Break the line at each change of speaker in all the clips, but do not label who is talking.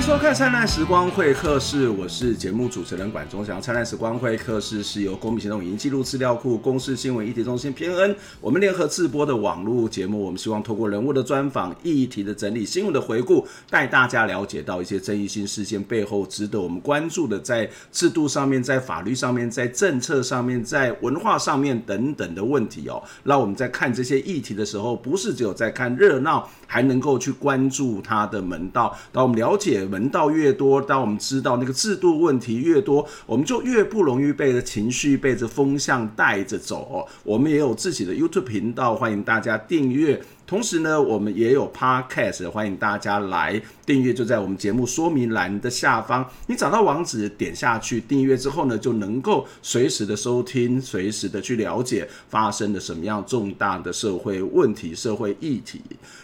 欢迎收看《灿烂时光会客室》，我是节目主持人管中祥。灿烂时光会客室是由公民行动影音记录资料库、公视新闻议题中心偏恩我们联合制播的网络节目。我们希望透过人物的专访、议题的整理、新闻的回顾，带大家了解到一些争议性事件背后值得我们关注的，在制度上面、在法律上面、在政策上面、在文化上面等等的问题哦。让我们在看这些议题的时候，不是只有在看热闹，还能够去关注它的门道。当我们了解。门道越多，当我们知道那个制度问题越多，我们就越不容易被这情绪、被这风向带着走哦。我们也有自己的 YouTube 频道，欢迎大家订阅。同时呢，我们也有 Podcast，欢迎大家来订阅，就在我们节目说明栏的下方，你找到网址点下去订阅之后呢，就能够随时的收听，随时的去了解发生了什么样重大的社会问题、社会议题。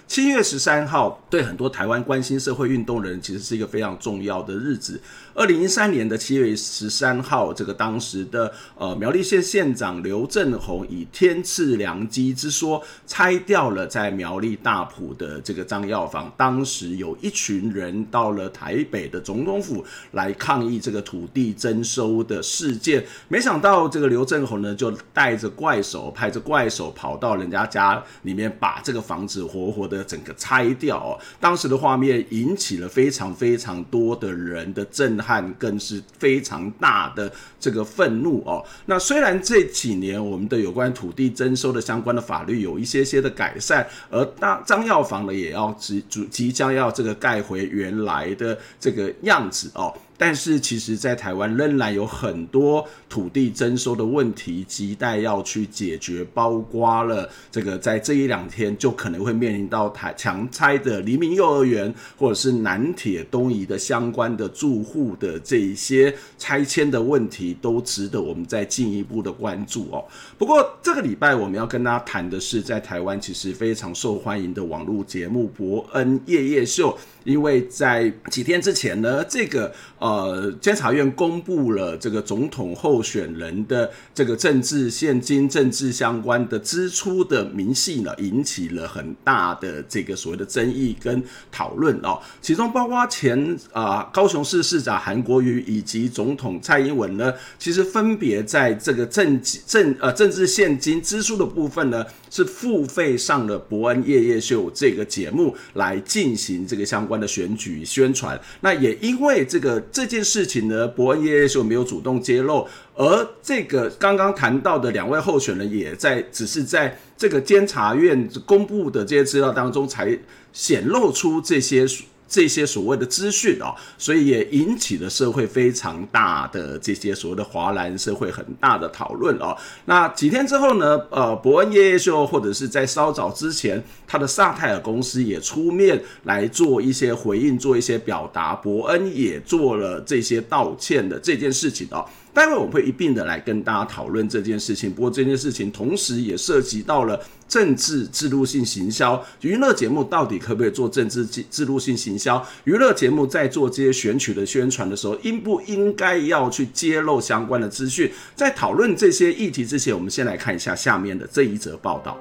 七月十三号，对很多台湾关心社会运动的人，其实是一个非常重要的日子。二零一三年的七月十三号，这个当时的呃苗栗县县长刘政鸿以天赐良机之说，拆掉了在苗栗大埔的这个张药房。当时有一群人到了台北的总统府来抗议这个土地征收的事件。没想到这个刘政鸿呢，就带着怪手，派着怪手跑到人家家里面，把这个房子活活的整个拆掉哦。当时的画面引起了非常非常多的人的震撼。更是非常大的这个愤怒哦。那虽然这几年我们的有关土地征收的相关的法律有一些些的改善，而当张药房呢也要即即将要这个盖回原来的这个样子哦。但是，其实，在台湾仍然有很多土地征收的问题亟待要去解决，包括了这个在这一两天就可能会面临到台强拆的黎明幼儿园，或者是南铁东移的相关的住户的这一些拆迁的问题，都值得我们再进一步的关注哦。不过，这个礼拜我们要跟大家谈的是，在台湾其实非常受欢迎的网络节目《伯恩夜夜秀》。因为在几天之前呢，这个呃监察院公布了这个总统候选人的这个政治现金、政治相关的支出的明细呢，引起了很大的这个所谓的争议跟讨论哦。其中包括前啊、高雄市市长韩国瑜以及总统蔡英文呢，其实分别在这个政政呃政治现金支出的部分呢，是付费上了伯恩夜夜秀这个节目来进行这个相关的选举宣传，那也因为这个这件事情呢，博恩耶耶秀没有主动揭露，而这个刚刚谈到的两位候选人也在只是在这个监察院公布的这些资料当中才显露出这些。这些所谓的资讯啊，所以也引起了社会非常大的这些所谓的华蓝社会很大的讨论啊。那几天之后呢，呃，伯恩夜夜秀或者是在稍早之前，他的萨泰尔公司也出面来做一些回应，做一些表达。伯恩也做了这些道歉的这件事情啊。待会我们会一并的来跟大家讨论这件事情。不过这件事情同时也涉及到了政治制度性行销，娱乐节目到底可不可以做政治制度性行销？娱乐节目在做这些选举的宣传的时候，应不应该要去揭露相关的资讯？在讨论这些议题之前，我们先来看一下下面的这一则报道。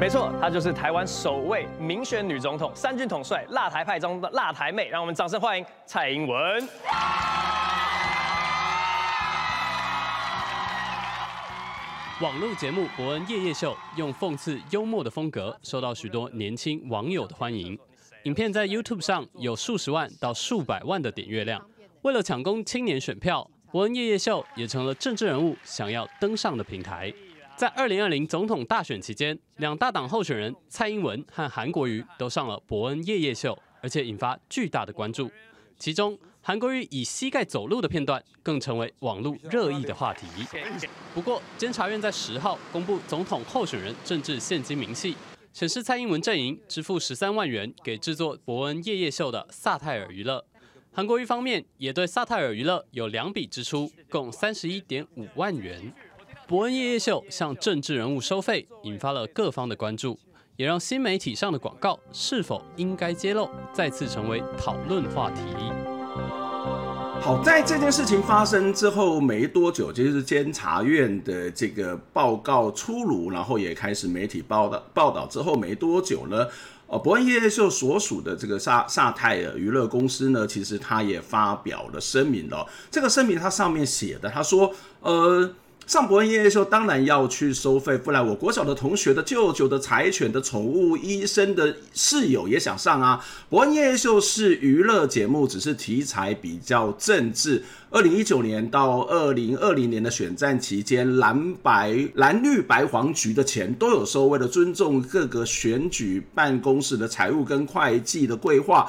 没错，她就是台湾首位民选女总统，三军统帅，辣台派中的辣台妹。让我们掌声欢迎蔡英文。网络节目《博恩夜夜秀》用讽刺幽默的风格，受到许多年轻网友的欢迎。影片在 YouTube 上有数十万到数百万的点阅量。为了抢攻青年选票，《博恩夜夜秀》也成了政治人物想要登上的平台。在二零二零总统大选期间，两大党候选人蔡英文和韩国瑜都上了伯恩夜夜秀，而且引发巨大的关注。其中，韩国瑜以膝盖走路的片段更成为网络热议的话题。不过，监察院在十号公布总统候选人政治献金明细，显示蔡英文阵营支付十三万元给制作伯恩夜夜秀的萨泰尔娱乐，韩国瑜方面也对萨泰尔娱乐有两笔支出，共三十一点五万元。博恩夜夜秀向政治人物收费，引发了各方的关注，也让新媒体上的广告是否应该揭露，再次成为讨论话题。
好，在这件事情发生之后没多久，就是监察院的这个报告出炉，然后也开始媒体报道报道之后没多久呢。呃，伯恩夜夜秀所属的这个萨萨泰尔娱乐公司呢，其实他也发表了声明了。这个声明它上面写的，他说，呃。上伯恩夜夜秀当然要去收费，不然我国小的同学的舅舅的柴犬的宠物医生的室友也想上啊。伯恩夜夜秀是娱乐节目，只是题材比较政治。二零一九年到二零二零年的选战期间，蓝白蓝绿白黄局的钱都有收，为了尊重各个选举办公室的财务跟会计的规划。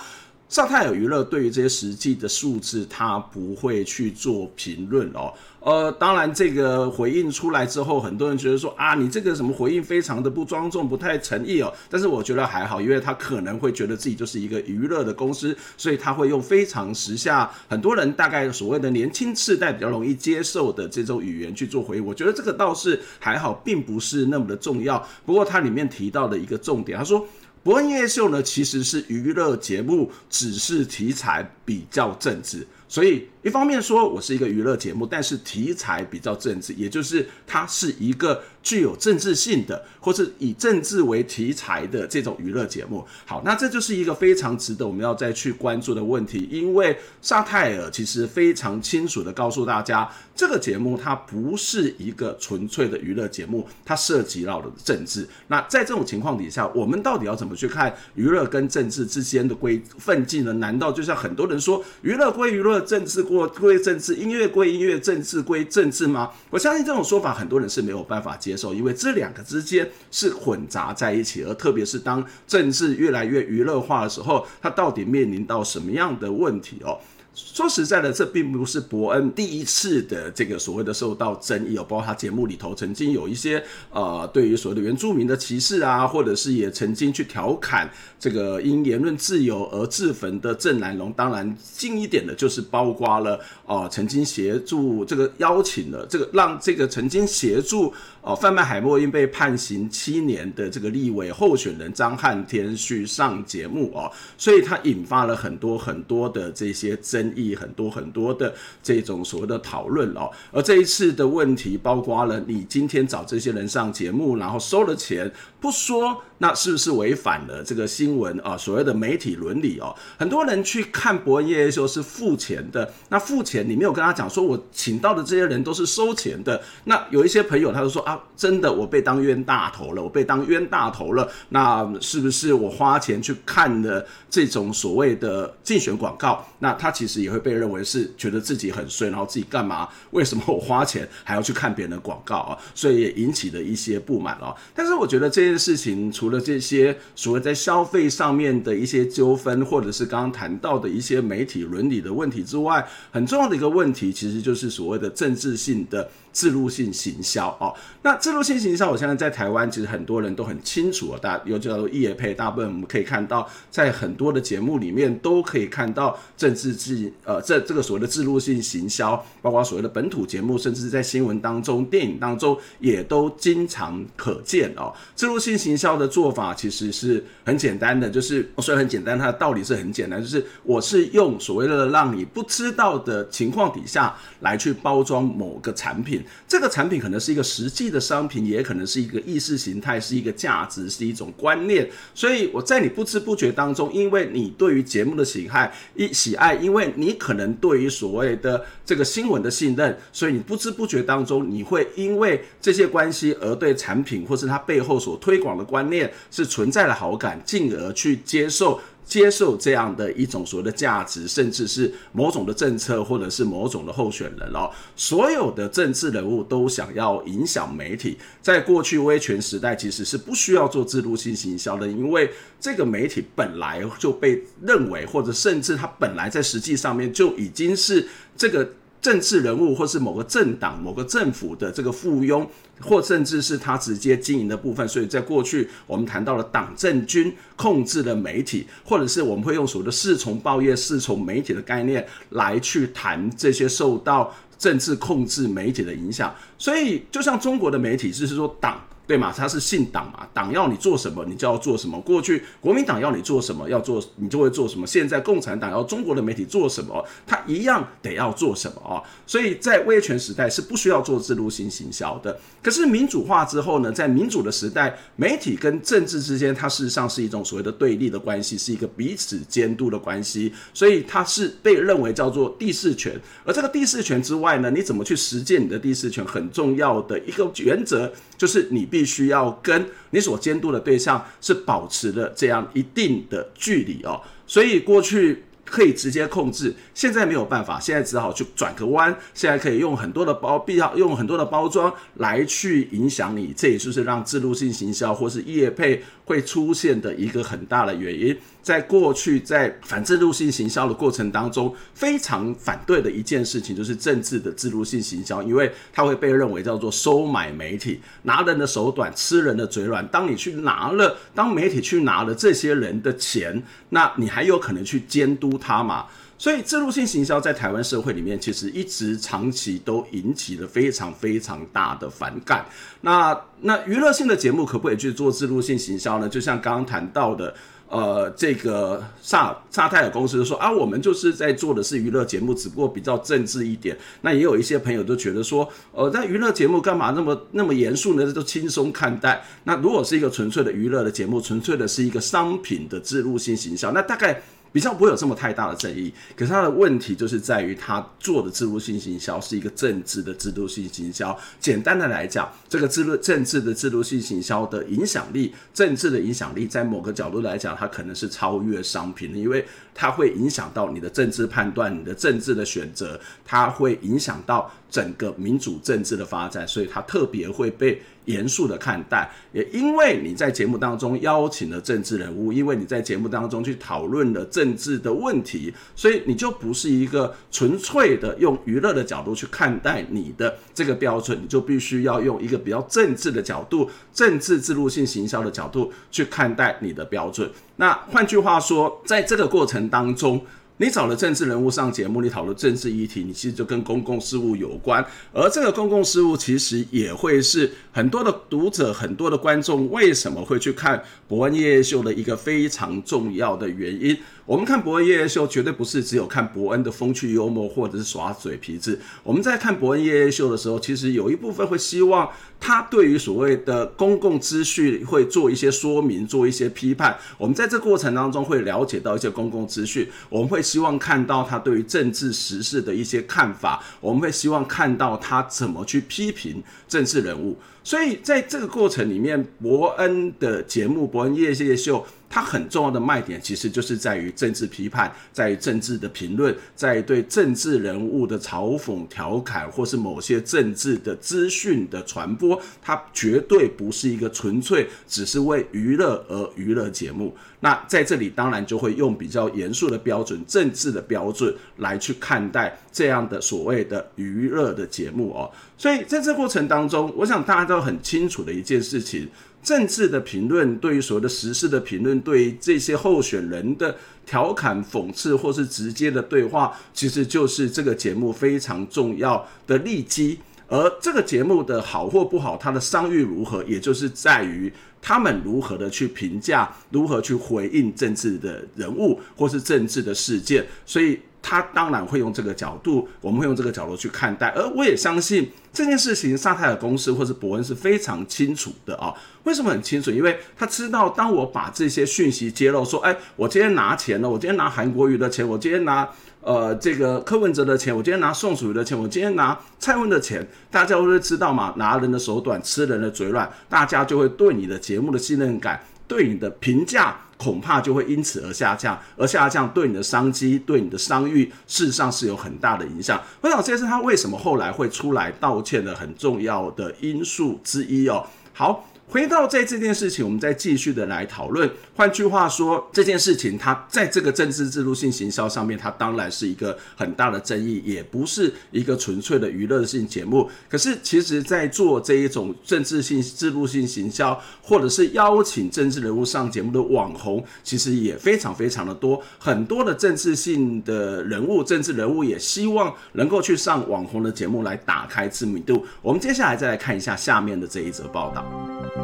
萨泰尔娱乐对于这些实际的数字，他不会去做评论哦。呃，当然，这个回应出来之后，很多人觉得说啊，你这个什么回应非常的不庄重，不太诚意哦。但是我觉得还好，因为他可能会觉得自己就是一个娱乐的公司，所以他会用非常时下很多人大概所谓的年轻世代比较容易接受的这种语言去做回应。我觉得这个倒是还好，并不是那么的重要。不过他里面提到的一个重点，他说。伯恩夜秀呢，其实是娱乐节目，只是题材比较政治，所以。一方面说，我是一个娱乐节目，但是题材比较政治，也就是它是一个具有政治性的，或是以政治为题材的这种娱乐节目。好，那这就是一个非常值得我们要再去关注的问题，因为萨泰尔其实非常清楚的告诉大家，这个节目它不是一个纯粹的娱乐节目，它涉及到了政治。那在这种情况底下，我们到底要怎么去看娱乐跟政治之间的规分际呢？难道就像很多人说，娱乐归娱乐，政治过归政治，音乐归音乐，政治归政治吗？我相信这种说法很多人是没有办法接受，因为这两个之间是混杂在一起，而特别是当政治越来越娱乐化的时候，它到底面临到什么样的问题哦？说实在的，这并不是伯恩第一次的这个所谓的受到争议哦，包括他节目里头曾经有一些呃，对于所谓的原住民的歧视啊，或者是也曾经去调侃这个因言论自由而自焚的郑南榕。当然近一点的就是包括了哦、曾经协助这个邀请了这个让这个曾经协助哦贩卖海洛因被判刑七年的这个立委候选人张汉天去上节目哦，所以他引发了很多很多的这些争。争议很多很多的这种所谓的讨论哦，而这一次的问题包括了你今天找这些人上节目，然后收了钱不说。那是不是违反了这个新闻啊？所谓的媒体伦理哦，很多人去看伯恩夜夜秀是付钱的。那付钱，你没有跟他讲说，我请到的这些人都是收钱的。那有一些朋友他就说啊，真的我被当冤大头了，我被当冤大头了。那是不是我花钱去看的这种所谓的竞选广告？那他其实也会被认为是觉得自己很衰，然后自己干嘛？为什么我花钱还要去看别人的广告啊？所以也引起了一些不满哦。但是我觉得这件事情除了这些所谓在消费上面的一些纠纷，或者是刚刚谈到的一些媒体伦理的问题之外，很重要的一个问题，其实就是所谓的政治性的自入性行销哦。那自入性行销，我现在在台湾其实很多人都很清楚啊，大家有叫做业配，大部分我们可以看到，在很多的节目里面都可以看到政治制呃这这个所谓的自入性行销，包括所谓的本土节目，甚至在新闻当中、电影当中也都经常可见哦。自入性行销的做法。其实是很简单的，就是虽然很简单，它的道理是很简单，就是我是用所谓的让你不知道的情况底下来去包装某个产品，这个产品可能是一个实际的商品，也可能是一个意识形态，是一个价值，是一种观念。所以我在你不知不觉当中，因为你对于节目的喜爱，一喜爱，因为你可能对于所谓的这个新闻的信任，所以你不知不觉当中，你会因为这些关系而对产品或是它背后所推广的观念是存在了好感，进而去接受接受这样的一种所谓的价值，甚至是某种的政策，或者是某种的候选人哦。所有的政治人物都想要影响媒体，在过去威权时代其实是不需要做制度性行销的，因为这个媒体本来就被认为，或者甚至它本来在实际上面就已经是这个。政治人物，或是某个政党、某个政府的这个附庸，或甚至是他直接经营的部分。所以在过去，我们谈到了党政军控制的媒体，或者是我们会用所谓的四重报业、四重媒体的概念来去谈这些受到政治控制媒体的影响。所以，就像中国的媒体，就是说党。对嘛，他是信党嘛，党要你做什么，你就要做什么。过去国民党要你做什么，要做你就会做什么。现在共产党要中国的媒体做什么，他一样得要做什么啊。所以在威权时代是不需要做自律性行销的。可是民主化之后呢，在民主的时代，媒体跟政治之间，它事实上是一种所谓的对立的关系，是一个彼此监督的关系。所以它是被认为叫做第四权。而这个第四权之外呢，你怎么去实践你的第四权，很重要的一个原则就是你必须要跟你所监督的对象是保持了这样一定的距离哦。所以过去可以直接控制，现在没有办法，现在只好去转个弯。现在可以用很多的包，必要用很多的包装来去影响你，这也就是让自入性行销或是业配会出现的一个很大的原因。在过去，在反制度性行销的过程当中，非常反对的一件事情就是政治的制度性行销，因为它会被认为叫做收买媒体，拿人的手短，吃人的嘴软。当你去拿了，当媒体去拿了这些人的钱，那你还有可能去监督他吗？所以制度性行销在台湾社会里面，其实一直长期都引起了非常非常大的反感。那那娱乐性的节目可不可以去做制度性行销呢？就像刚刚谈到的。呃，这个萨萨泰尔公司就说啊，我们就是在做的是娱乐节目，只不过比较政治一点。那也有一些朋友都觉得说，呃，在娱乐节目干嘛那么那么严肃呢？这都轻松看待。那如果是一个纯粹的娱乐的节目，纯粹的是一个商品的植入性形象，那大概。比较不会有这么太大的争议，可是他的问题就是在于他做的制度性行销是一个政治的制度性行销。简单的来讲，这个置入政治的制度性行销的影响力，政治的影响力，在某个角度来讲，它可能是超越商品的，因为它会影响到你的政治判断、你的政治的选择，它会影响到整个民主政治的发展，所以它特别会被。严肃的看待，也因为你在节目当中邀请了政治人物，因为你在节目当中去讨论了政治的问题，所以你就不是一个纯粹的用娱乐的角度去看待你的这个标准，你就必须要用一个比较政治的角度、政治置入性行销的角度去看待你的标准。那换句话说，在这个过程当中。你找了政治人物上节目，你讨论政治议题，你其实就跟公共事务有关，而这个公共事务其实也会是很多的读者、很多的观众为什么会去看伯恩夜夜秀的一个非常重要的原因。我们看伯恩夜夜秀，绝对不是只有看伯恩的风趣幽默或者是耍嘴皮子。我们在看伯恩夜夜秀的时候，其实有一部分会希望他对于所谓的公共资讯会做一些说明，做一些批判。我们在这过程当中会了解到一些公共资讯，我们会希望看到他对于政治时事的一些看法，我们会希望看到他怎么去批评政治人物。所以在这个过程里面，博恩的节目《博恩夜夜秀》。它很重要的卖点，其实就是在于政治批判，在于政治的评论，在于对政治人物的嘲讽、调侃，或是某些政治的资讯的传播。它绝对不是一个纯粹只是为娱乐而娱乐节目。那在这里，当然就会用比较严肃的标准、政治的标准来去看待这样的所谓的娱乐的节目哦。所以在这过程当中，我想大家都很清楚的一件事情。政治的评论，对于所谓的时事的评论，对于这些候选人的调侃、讽刺，或是直接的对话，其实就是这个节目非常重要的利基。而这个节目的好或不好，它的商誉如何，也就是在于他们如何的去评价，如何去回应政治的人物或是政治的事件。所以。他当然会用这个角度，我们会用这个角度去看待，而我也相信这件事情，萨泰尔公司或是伯恩是非常清楚的啊。为什么很清楚？因为他知道，当我把这些讯息揭露，说，哎，我今天拿钱了，我今天拿韩国瑜的钱，我今天拿呃这个柯文哲的钱，我今天拿宋楚瑜的钱，我今天拿蔡文的钱，大家会知道嘛？拿人的手短，吃人的嘴软，大家就会对你的节目的信任感，对你的评价。恐怕就会因此而下降，而下降对你的商机、对你的商誉，事实上是有很大的影响。我想这是他为什么后来会出来道歉的很重要的因素之一哦。好。回到在这件事情，我们再继续的来讨论。换句话说，这件事情它在这个政治制度性行销上面，它当然是一个很大的争议，也不是一个纯粹的娱乐性节目。可是，其实，在做这一种政治性制度性行销，或者是邀请政治人物上节目的网红，其实也非常非常的多。很多的政治性的人物，政治人物也希望能够去上网红的节目来打开知名度。我们接下来再来看一下下面的这一则报道。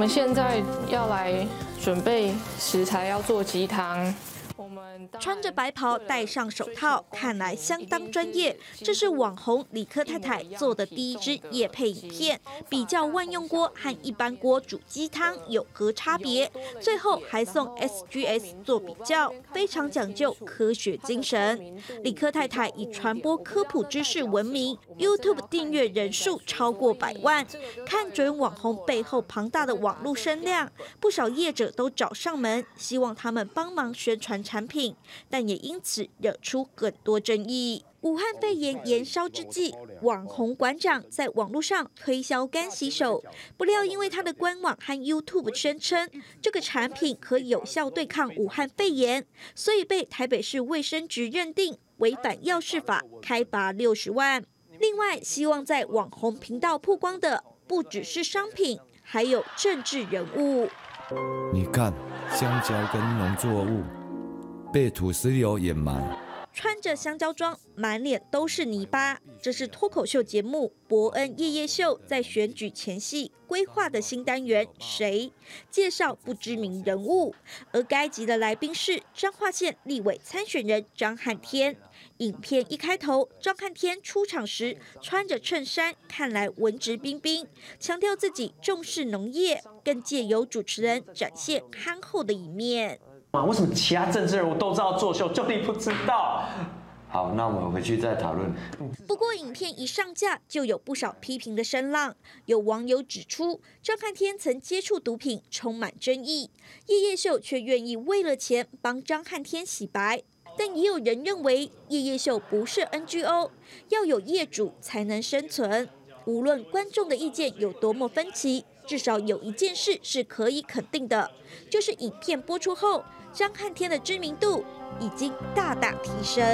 我们现在要来准备食材，要做鸡汤。
穿着白袍，戴上手套，看来相当专业。这是网红理科太太做的第一支夜配影片，比较万用锅和一般锅煮鸡汤有何差别？最后还送 SGS 做比较，非常讲究科学精神。理科太太以传播科普知识闻名，YouTube 订阅人数超过百万。看准网红背后庞大的网络声量，不少业者都找上门，希望他们帮忙宣传产品。但也因此惹出很多争议。武汉肺炎延烧之际，网红馆长在网络上推销干洗手，不料因为他的官网和 YouTube 宣称这个产品可有效对抗武汉肺炎，所以被台北市卫生局认定违反药事法，开罚六十万。另外，希望在网红频道曝光的不只是商品，还有政治人物。
你看，香蕉跟农作物。被土石流掩埋，
穿着香蕉装，满脸都是泥巴。这是脱口秀节目《伯恩夜夜秀》在选举前夕规划的新单元。谁介绍不知名人物？而该集的来宾是彰化县立委参选人张汉天。影片一开头，张汉天出场时穿着衬衫，看来文质彬彬，强调自己重视农业，更借由主持人展现憨厚的一面。
啊，为什么其他政治人物都知道作秀，就你不知道？
好，那我们回去再讨论。
不过，影片一上架，就有不少批评的声浪。有网友指出，张汉天曾接触毒品，充满争议。夜夜秀却愿意为了钱帮张汉天洗白。但也有人认为，夜夜秀不是 NGO，要有业主才能生存。无论观众的意见有多么分歧，至少有一件事是可以肯定的，就是影片播出后。张汉天的知名度已经大大提升。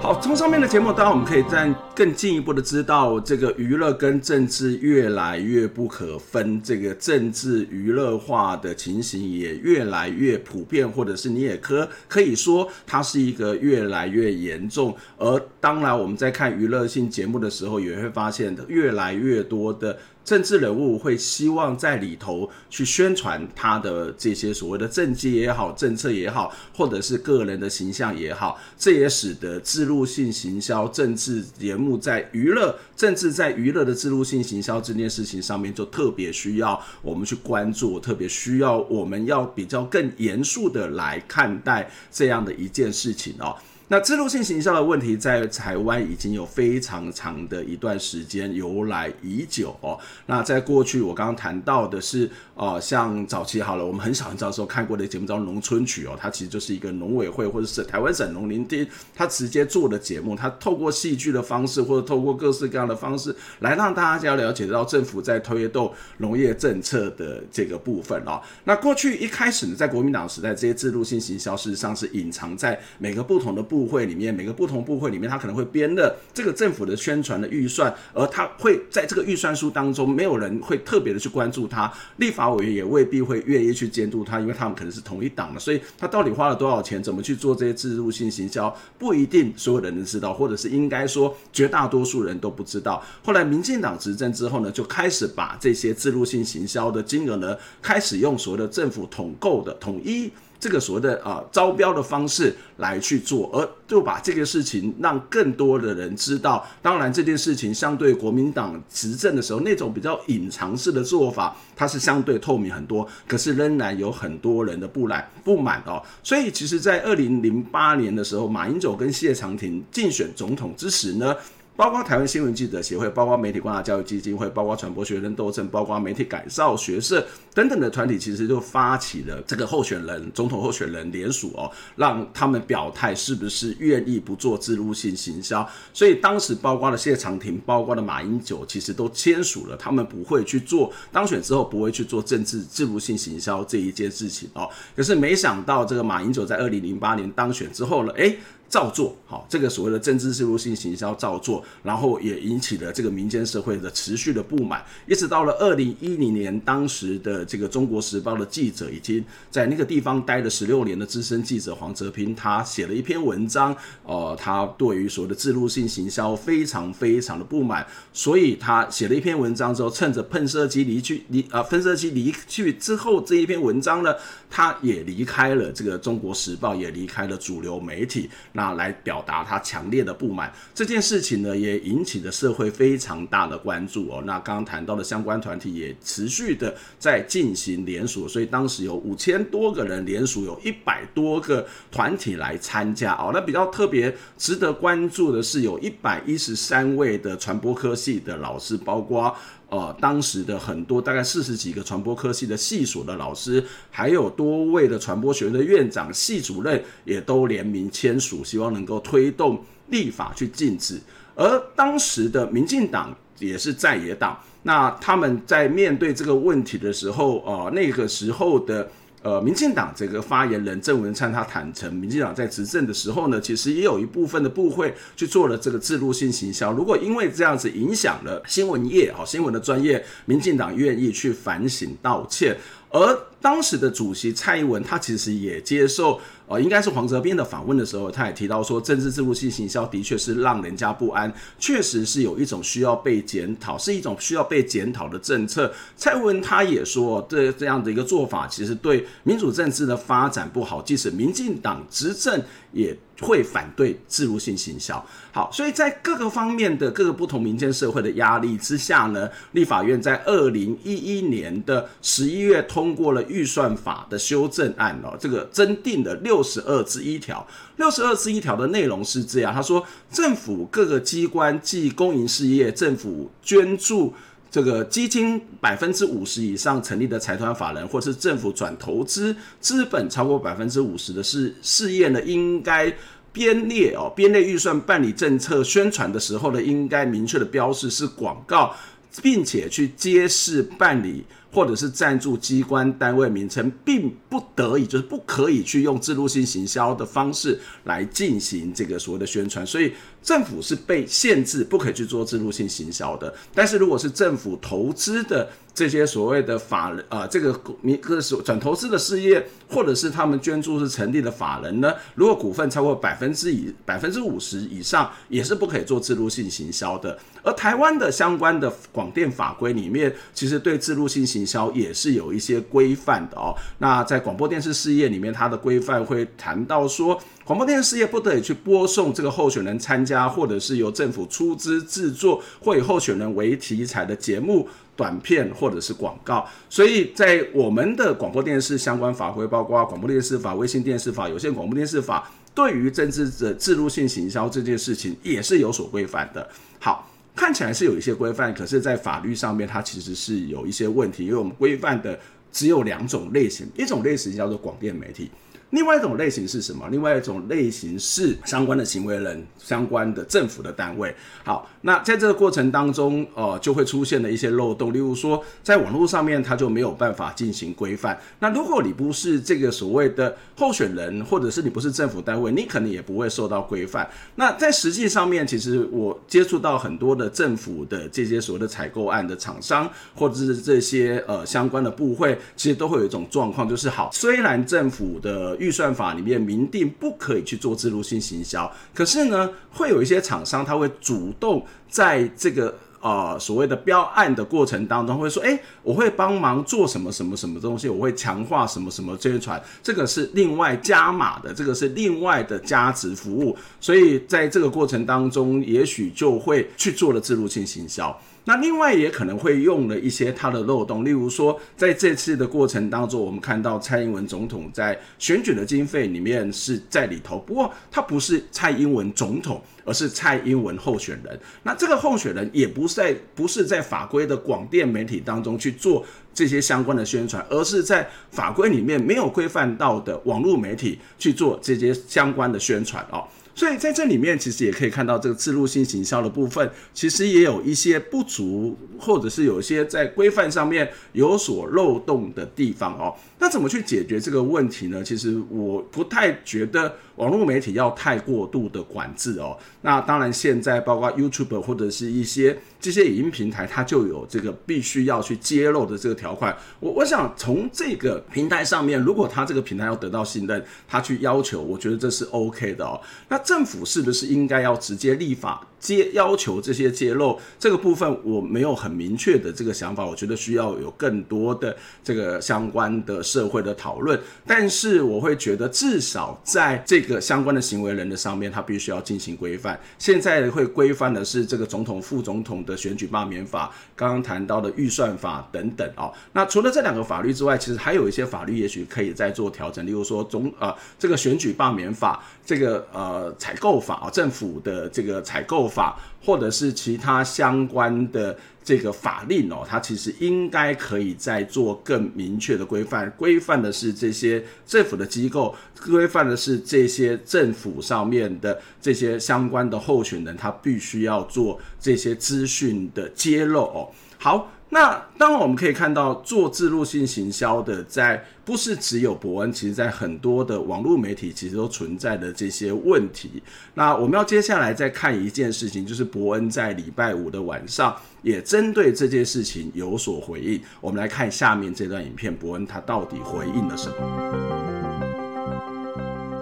好，从上面的节目，当然我们可以再更进一步的知道，这个娱乐跟政治越来越不可分，这个政治娱乐化的情形也越来越普遍，或者是你也可可以说它是一个越来越严重。而当然，我们在看娱乐性节目的时候，也会发现越来越多的。政治人物会希望在里头去宣传他的这些所谓的政绩也好、政策也好，或者是个人的形象也好，这也使得置入性行销政治节目在娱乐、政治在娱乐的置入性行销这件事情上面，就特别需要我们去关注，特别需要我们要比较更严肃的来看待这样的一件事情哦。那制度性行销的问题在台湾已经有非常长的一段时间由来已久哦。那在过去我刚刚谈到的是，呃，像早期好了，我们很小很早的时候看过的节目叫《农村曲》哦，它其实就是一个农委会或者是台湾省农林厅，它直接做的节目，它透过戏剧的方式或者透过各式各样的方式来让大家了解到政府在推动农业政策的这个部分哦。那过去一开始呢，在国民党时代，这些制度性行销事实上是隐藏在每个不同的部。部会里面，每个不同部会里面，他可能会编的这个政府的宣传的预算，而他会在这个预算书当中，没有人会特别的去关注他，立法委员也未必会愿意去监督他，因为他们可能是同一党的，所以他到底花了多少钱，怎么去做这些置入性行销，不一定所有人都知道，或者是应该说绝大多数人都不知道。后来民进党执政之后呢，就开始把这些置入性行销的金额呢，开始用所谓的政府统购的统一。这个所谓的啊招标的方式来去做，而就把这个事情让更多的人知道。当然，这件事情相对国民党执政的时候那种比较隐藏式的做法，它是相对透明很多。可是仍然有很多人的不满不满哦。所以，其实，在二零零八年的时候，马英九跟谢长廷竞选总统之时呢。包括台湾新闻记者协会，包括媒体观察教育基金会，包括传播学生斗争，包括媒体改造学社等等的团体，其实就发起了这个候选人总统候选人联署哦，让他们表态是不是愿意不做自入性行销。所以当时包括了谢长廷，包括了马英九，其实都签署了，他们不会去做当选之后不会去做政治自入性行销这一件事情哦。可是没想到这个马英九在二零零八年当选之后呢，诶。照做，好，这个所谓的政治置入性行销照做，然后也引起了这个民间社会的持续的不满，一直到了二零一零年，当时的这个《中国时报》的记者已经在那个地方待了十六年的资深记者黄泽平，他写了一篇文章，呃，他对于所谓的置入性行销非常非常的不满，所以他写了一篇文章之后，趁着喷射机离去离啊喷射机离去之后，这一篇文章呢，他也离开了这个《中国时报》，也离开了主流媒体。那来表达他强烈的不满，这件事情呢，也引起了社会非常大的关注哦。那刚刚谈到的相关团体也持续的在进行联署，所以当时有五千多个人联署，有一百多个团体来参加哦。那比较特别值得关注的是，有一百一十三位的传播科系的老师，包括。呃，当时的很多大概四十几个传播科系的系所的老师，还有多位的传播学院的院长、系主任，也都联名签署，希望能够推动立法去禁止。而当时的民进党也是在野党，那他们在面对这个问题的时候，呃，那个时候的。呃，民进党这个发言人郑文灿他坦承，民进党在执政的时候呢，其实也有一部分的部会去做了这个制度性行销。如果因为这样子影响了新闻业，好新闻的专业，民进党愿意去反省道歉。而当时的主席蔡英文，他其实也接受，呃，应该是黄泽斌的访问的时候，他也提到说，政治置入性行销的确是让人家不安，确实是有一种需要被检讨，是一种需要被检讨的政策。蔡英文他也说，这这样的一个做法，其实对民主政治的发展不好，即使民进党执政也。会反对置入性行销，好，所以在各个方面的各个不同民间社会的压力之下呢，立法院在二零一一年的十一月通过了预算法的修正案哦，这个增订的六十二之一条，六十二之一条的内容是这样，他说政府各个机关及公营事业，政府捐助。这个基金百分之五十以上成立的财团法人，或是政府转投资资本超过百分之五十的事事业呢，应该编列哦，编列预算办理政策宣传的时候呢，应该明确的标示是广告，并且去揭示办理。或者是赞助机关单位名称，并不得已，就是不可以去用置入性行销的方式来进行这个所谓的宣传，所以政府是被限制不可以去做置入性行销的。但是如果是政府投资的这些所谓的法人啊、呃，这个民个是转投资的事业，或者是他们捐助是成立的法人呢，如果股份超过百分之以百分之五十以上，也是不可以做置入性行销的。而台湾的相关的广电法规里面，其实对置入性行销也是有一些规范的哦。那在广播电视事业里面，它的规范会谈到说，广播电视事业不得已去播送这个候选人参加，或者是由政府出资制作，或以候选人为题材的节目、短片或者是广告。所以在我们的广播电视相关法规，包括广播电视法、卫星电视法、有线广播电视法，对于政治的制度性行销这件事情，也是有所规范的。好。看起来是有一些规范，可是，在法律上面，它其实是有一些问题，因为我们规范的只有两种类型，一种类型叫做广电媒体。另外一种类型是什么？另外一种类型是相关的行为人、相关的政府的单位。好，那在这个过程当中，呃，就会出现了一些漏洞。例如说，在网络上面，它就没有办法进行规范。那如果你不是这个所谓的候选人，或者是你不是政府单位，你可能也不会受到规范。那在实际上面，其实我接触到很多的政府的这些所谓的采购案的厂商，或者是这些呃相关的部会，其实都会有一种状况，就是好，虽然政府的预算法里面明定不可以去做置入性行销，可是呢，会有一些厂商他会主动在这个呃所谓的标案的过程当中会说，哎，我会帮忙做什么什么什么东西，我会强化什么什么宣传，这个是另外加码的，这个是另外的加值服务，所以在这个过程当中，也许就会去做了置入性行销。那另外也可能会用了一些它的漏洞，例如说，在这次的过程当中，我们看到蔡英文总统在选举的经费里面是在里头，不过他不是蔡英文总统，而是蔡英文候选人。那这个候选人也不是在不是在法规的广电媒体当中去做这些相关的宣传，而是在法规里面没有规范到的网络媒体去做这些相关的宣传哦。所以在这里面其实也可以看到这个自入性行销的部分，其实也有一些不足，或者是有一些在规范上面有所漏洞的地方哦。那怎么去解决这个问题呢？其实我不太觉得网络媒体要太过度的管制哦。那当然，现在包括 YouTube 或者是一些这些影音平台，它就有这个必须要去揭露的这个条款。我我想从这个平台上面，如果它这个平台要得到信任，它去要求，我觉得这是 OK 的哦。那政府是不是应该要直接立法？揭要求这些揭露这个部分，我没有很明确的这个想法，我觉得需要有更多的这个相关的社会的讨论。但是我会觉得，至少在这个个相关的行为人的上面，他必须要进行规范。现在会规范的是这个总统、副总统的选举罢免法，刚刚谈到的预算法等等哦。那除了这两个法律之外，其实还有一些法律也许可以再做调整，例如说总呃这个选举罢免法，这个呃采购法啊，政府的这个采购。法或者是其他相关的这个法令哦，它其实应该可以再做更明确的规范，规范的是这些政府的机构，规范的是这些政府上面的这些相关的候选人，他必须要做这些资讯的揭露哦。好。那当然，我们可以看到做自入性行销的，在不是只有伯恩，其实在很多的网络媒体其实都存在的这些问题。那我们要接下来再看一件事情，就是伯恩在礼拜五的晚上也针对这件事情有所回应。我们来看下面这段影片，伯恩他到底回应了什么？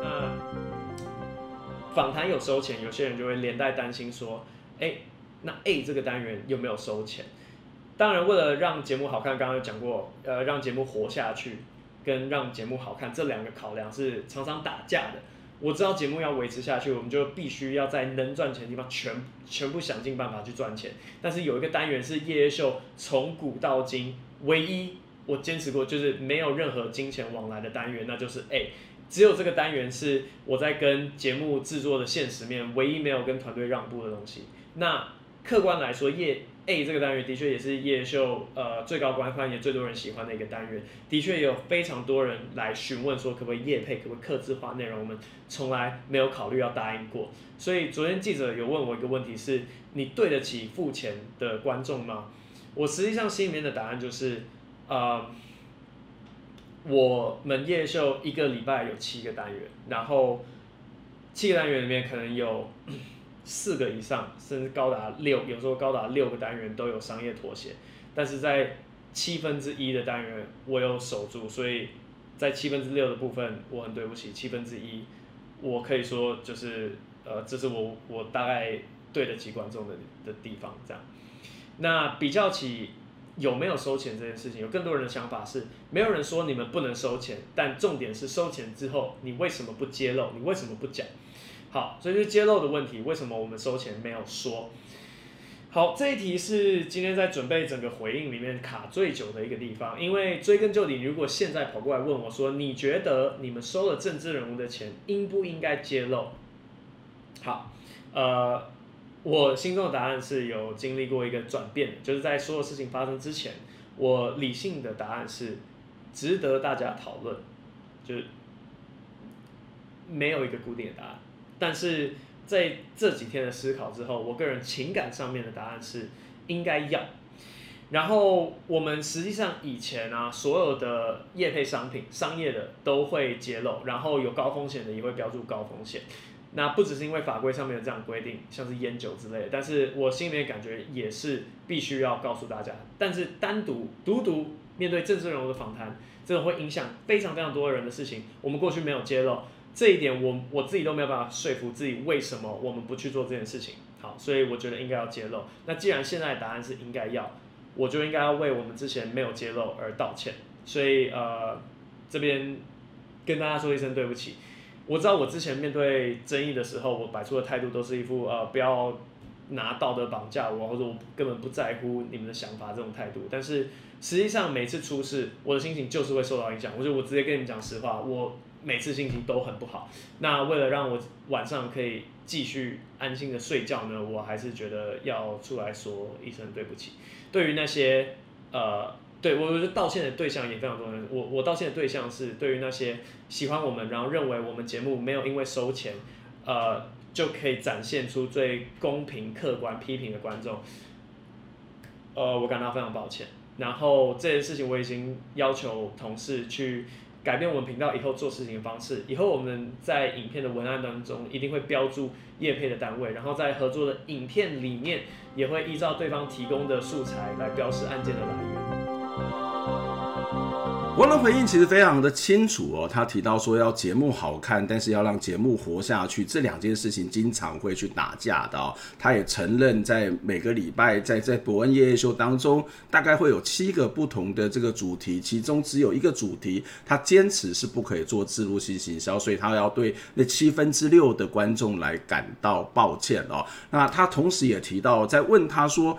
那访谈有收钱，有些人就会连带担心说：“哎，那 A 这个单元有没有收钱？”当然，为了让节目好看，刚刚有讲过，呃，让节目活下去，跟让节目好看这两个考量是常常打架的。我知道节目要维持下去，我们就必须要在能赚钱的地方全全部想尽办法去赚钱。但是有一个单元是夜夜秀从古到今唯一我坚持过，就是没有任何金钱往来的单元，那就是 A。只有这个单元是我在跟节目制作的现实面唯一没有跟团队让步的东西。那客观来说，夜 A 这个单元的确也是夜秀呃最高观看也最多人喜欢的一个单元，的确有非常多人来询问说可不可以业配，可不可以客制化内容，我们从来没有考虑要答应过。所以昨天记者有问我一个问题是：你对得起付钱的观众吗？我实际上心里面的答案就是，呃，我们夜秀一个礼拜有七个单元，然后七个单元里面可能有。四个以上，甚至高达六，有时候高达六个单元都有商业妥协，但是在七分之一的单元我有守住，所以在七分之六的部分我很对不起七分之一，我可以说就是呃，这是我我大概对得起观众的的地方这样。那比较起有没有收钱这件事情，有更多人的想法是，没有人说你们不能收钱，但重点是收钱之后你为什么不揭露，你为什么不讲？好，所以是揭露的问题，为什么我们收钱没有说？好，这一题是今天在准备整个回应里面卡最久的一个地方，因为追根究底，如果现在跑过来问我说，你觉得你们收了政治人物的钱，应不应该揭露？好，呃，我心中的答案是有经历过一个转变，就是在所有事情发生之前，我理性的答案是值得大家讨论，就是没有一个固定的答案。但是在这几天的思考之后，我个人情感上面的答案是应该要。然后我们实际上以前啊，所有的业配商品、商业的都会揭露，然后有高风险的也会标注高风险。那不只是因为法规上面有这样规定，像是烟酒之类的，但是我心里面感觉也是必须要告诉大家。但是单独独独面对政治人物的访谈，这种会影响非常非常多人的事情，我们过去没有揭露。这一点我我自己都没有办法说服自己，为什么我们不去做这件事情？好，所以我觉得应该要揭露。那既然现在答案是应该要，我就应该要为我们之前没有揭露而道歉。所以呃，这边跟大家说一声对不起。我知道我之前面对争议的时候，我摆出的态度都是一副呃不要拿道德绑架我，或者我根本不在乎你们的想法这种态度。但是实际上每次出事，我的心情就是会受到影响。我就我直接跟你们讲实话，我。每次心情都很不好，那为了让我晚上可以继续安心的睡觉呢，我还是觉得要出来说一声对不起。对于那些呃，对我道歉的对象也非常多人，我我道歉的对象是对于那些喜欢我们，然后认为我们节目没有因为收钱，呃，就可以展现出最公平、客观批评的观众。呃，我感到非常抱歉。然后这件事情我已经要求同事去改变我们频道以后做事情的方式。以后我们在影片的文案当中一定会标注业配的单位，然后在合作的影片里面也会依照对方提供的素材来标示案件的来源。
王的回应其实非常的清楚哦，他提到说要节目好看，但是要让节目活下去，这两件事情经常会去打架的哦。他也承认，在每个礼拜在在博恩夜夜秀当中，大概会有七个不同的这个主题，其中只有一个主题他坚持是不可以做置入性行销，所以他要对那七分之六的观众来感到抱歉哦。那他同时也提到，在问他说。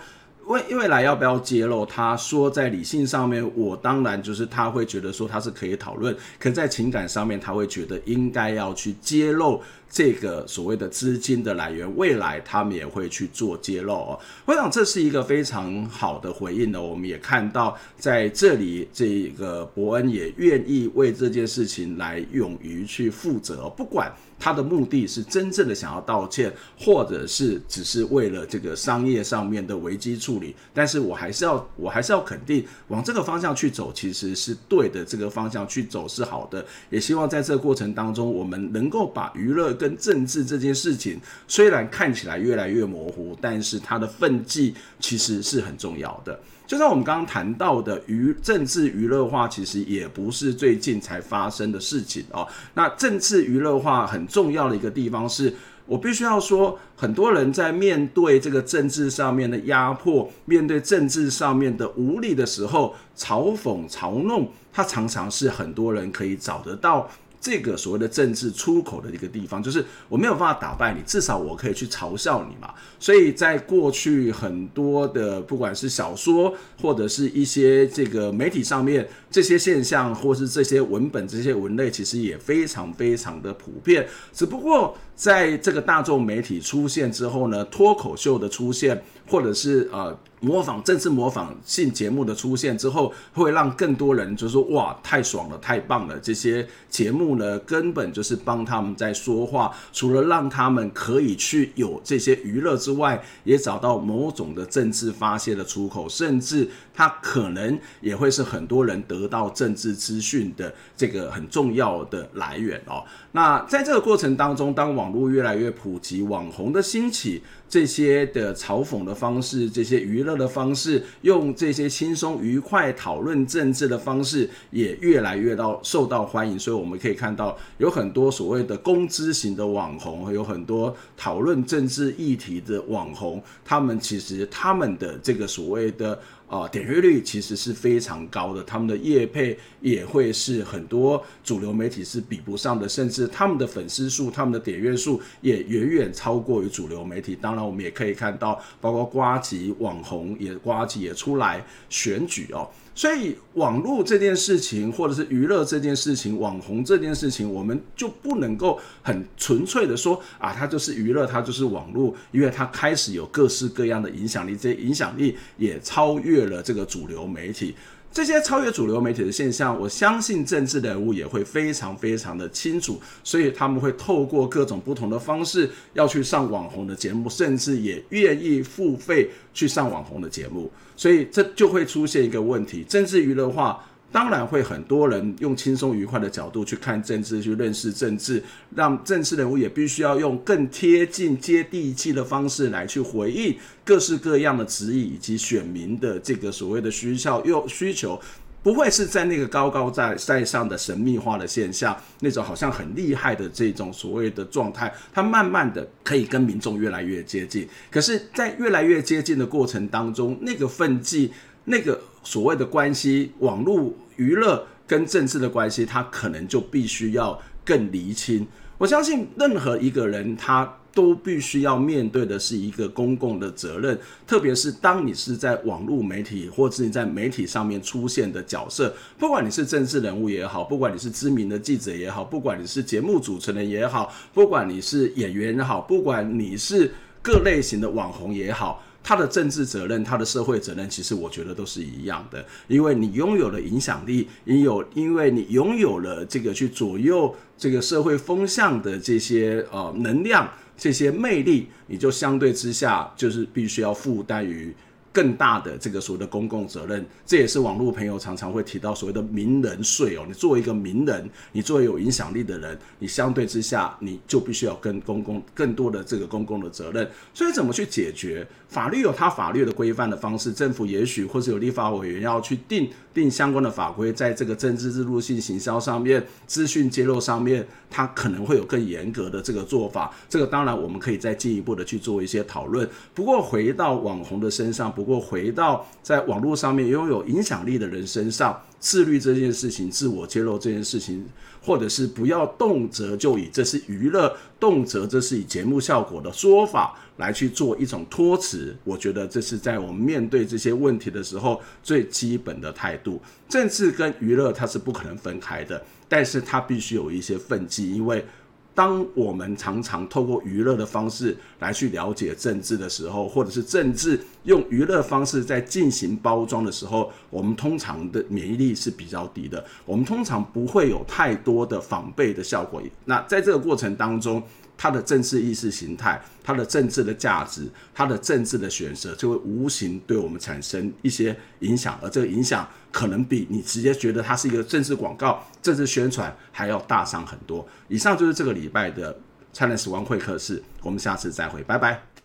未未来要不要揭露？他说在理性上面，我当然就是他会觉得说他是可以讨论，可在情感上面，他会觉得应该要去揭露这个所谓的资金的来源。未来他们也会去做揭露哦。我想这是一个非常好的回应呢。我们也看到在这里，这个伯恩也愿意为这件事情来勇于去负责，不管。他的目的是真正的想要道歉，或者是只是为了这个商业上面的危机处理。但是我还是要，我还是要肯定，往这个方向去走，其实是对的。这个方向去走是好的。也希望在这个过程当中，我们能够把娱乐跟政治这件事情，虽然看起来越来越模糊，但是它的分际其实是很重要的。就像我们刚刚谈到的，娱政治娱乐化其实也不是最近才发生的事情哦。那政治娱乐化很重要的一个地方是，我必须要说，很多人在面对这个政治上面的压迫，面对政治上面的无力的时候，嘲讽、嘲弄，它常常是很多人可以找得到。这个所谓的政治出口的一个地方，就是我没有办法打败你，至少我可以去嘲笑你嘛。所以在过去很多的不管是小说或者是一些这个媒体上面，这些现象或是这些文本、这些文类，其实也非常非常的普遍。只不过在这个大众媒体出现之后呢，脱口秀的出现，或者是呃。模仿政治模仿性节目的出现之后，会让更多人就说哇，太爽了，太棒了！这些节目呢，根本就是帮他们在说话，除了让他们可以去有这些娱乐之外，也找到某种的政治发泄的出口，甚至他可能也会是很多人得到政治资讯的这个很重要的来源哦。那在这个过程当中，当网网络越来越普及，网红的兴起，这些的嘲讽的方式，这些娱乐的方式，用这些轻松愉快讨论政治的方式，也越来越到受到欢迎。所以我们可以看到，有很多所谓的公知型的网红，有很多讨论政治议题的网红，他们其实他们的这个所谓的。啊，点阅率其实是非常高的，他们的业配也会是很多主流媒体是比不上的，甚至他们的粉丝数、他们的点阅数也远远超过于主流媒体。当然，我们也可以看到，包括瓜吉网红也瓜吉也出来选举哦。所以，网络这件事情，或者是娱乐这件事情，网红这件事情，我们就不能够很纯粹的说啊，它就是娱乐，它就是网络，因为它开始有各式各样的影响力，这些影响力也超越了这个主流媒体。这些超越主流媒体的现象，我相信政治人物也会非常非常的清楚，所以他们会透过各种不同的方式要去上网红的节目，甚至也愿意付费去上网红的节目，所以这就会出现一个问题：政治娱乐化。当然会很多人用轻松愉快的角度去看政治，去认识政治，让政治人物也必须要用更贴近、接地气的方式来去回应各式各样的质疑以及选民的这个所谓的需要又需求，不会是在那个高高在在上的神秘化的现象，那种好像很厉害的这种所谓的状态，它慢慢的可以跟民众越来越接近。可是，在越来越接近的过程当中，那个分际，那个。所谓的关系，网络娱乐跟政治的关系，他可能就必须要更厘清。我相信任何一个人，他都必须要面对的是一个公共的责任，特别是当你是在网络媒体或者你在媒体上面出现的角色，不管你是政治人物也好，不管你是知名的记者也好，不管你是节目主持人也好，不管你是演员也好，不管你是各类型的网红也好。他的政治责任，他的社会责任，其实我觉得都是一样的，因为你拥有了影响力，你有，因为你拥有了这个去左右这个社会风向的这些呃能量，这些魅力，你就相对之下就是必须要负担于。更大的这个所谓的公共责任，这也是网络朋友常常会提到所谓的名人税哦。你作为一个名人，你作为有影响力的人，你相对之下你就必须要跟公共更多的这个公共的责任。所以怎么去解决？法律有它法律的规范的方式，政府也许或是有立法委员要去定定相关的法规，在这个政治制度性行销上面、资讯揭露上面，它可能会有更严格的这个做法。这个当然我们可以再进一步的去做一些讨论。不过回到网红的身上，不过回到在网络上面拥有影响力的人身上，自律这件事情、自我揭露这件事情，或者是不要动辄就以这是娱乐，动辄这是以节目效果的说法。来去做一种托词，我觉得这是在我们面对这些问题的时候最基本的态度。政治跟娱乐它是不可能分开的，但是它必须有一些分际，因为当我们常常透过娱乐的方式来去了解政治的时候，或者是政治用娱乐方式在进行包装的时候，我们通常的免疫力是比较低的，我们通常不会有太多的防备的效果。那在这个过程当中，他的政治意识形态，他的政治的价值，他的政治的选择，就会无形对我们产生一些影响，而这个影响可能比你直接觉得它是一个政治广告、政治宣传还要大上很多。以上就是这个礼拜的灿烂时光会客室，我们下次再会，拜拜。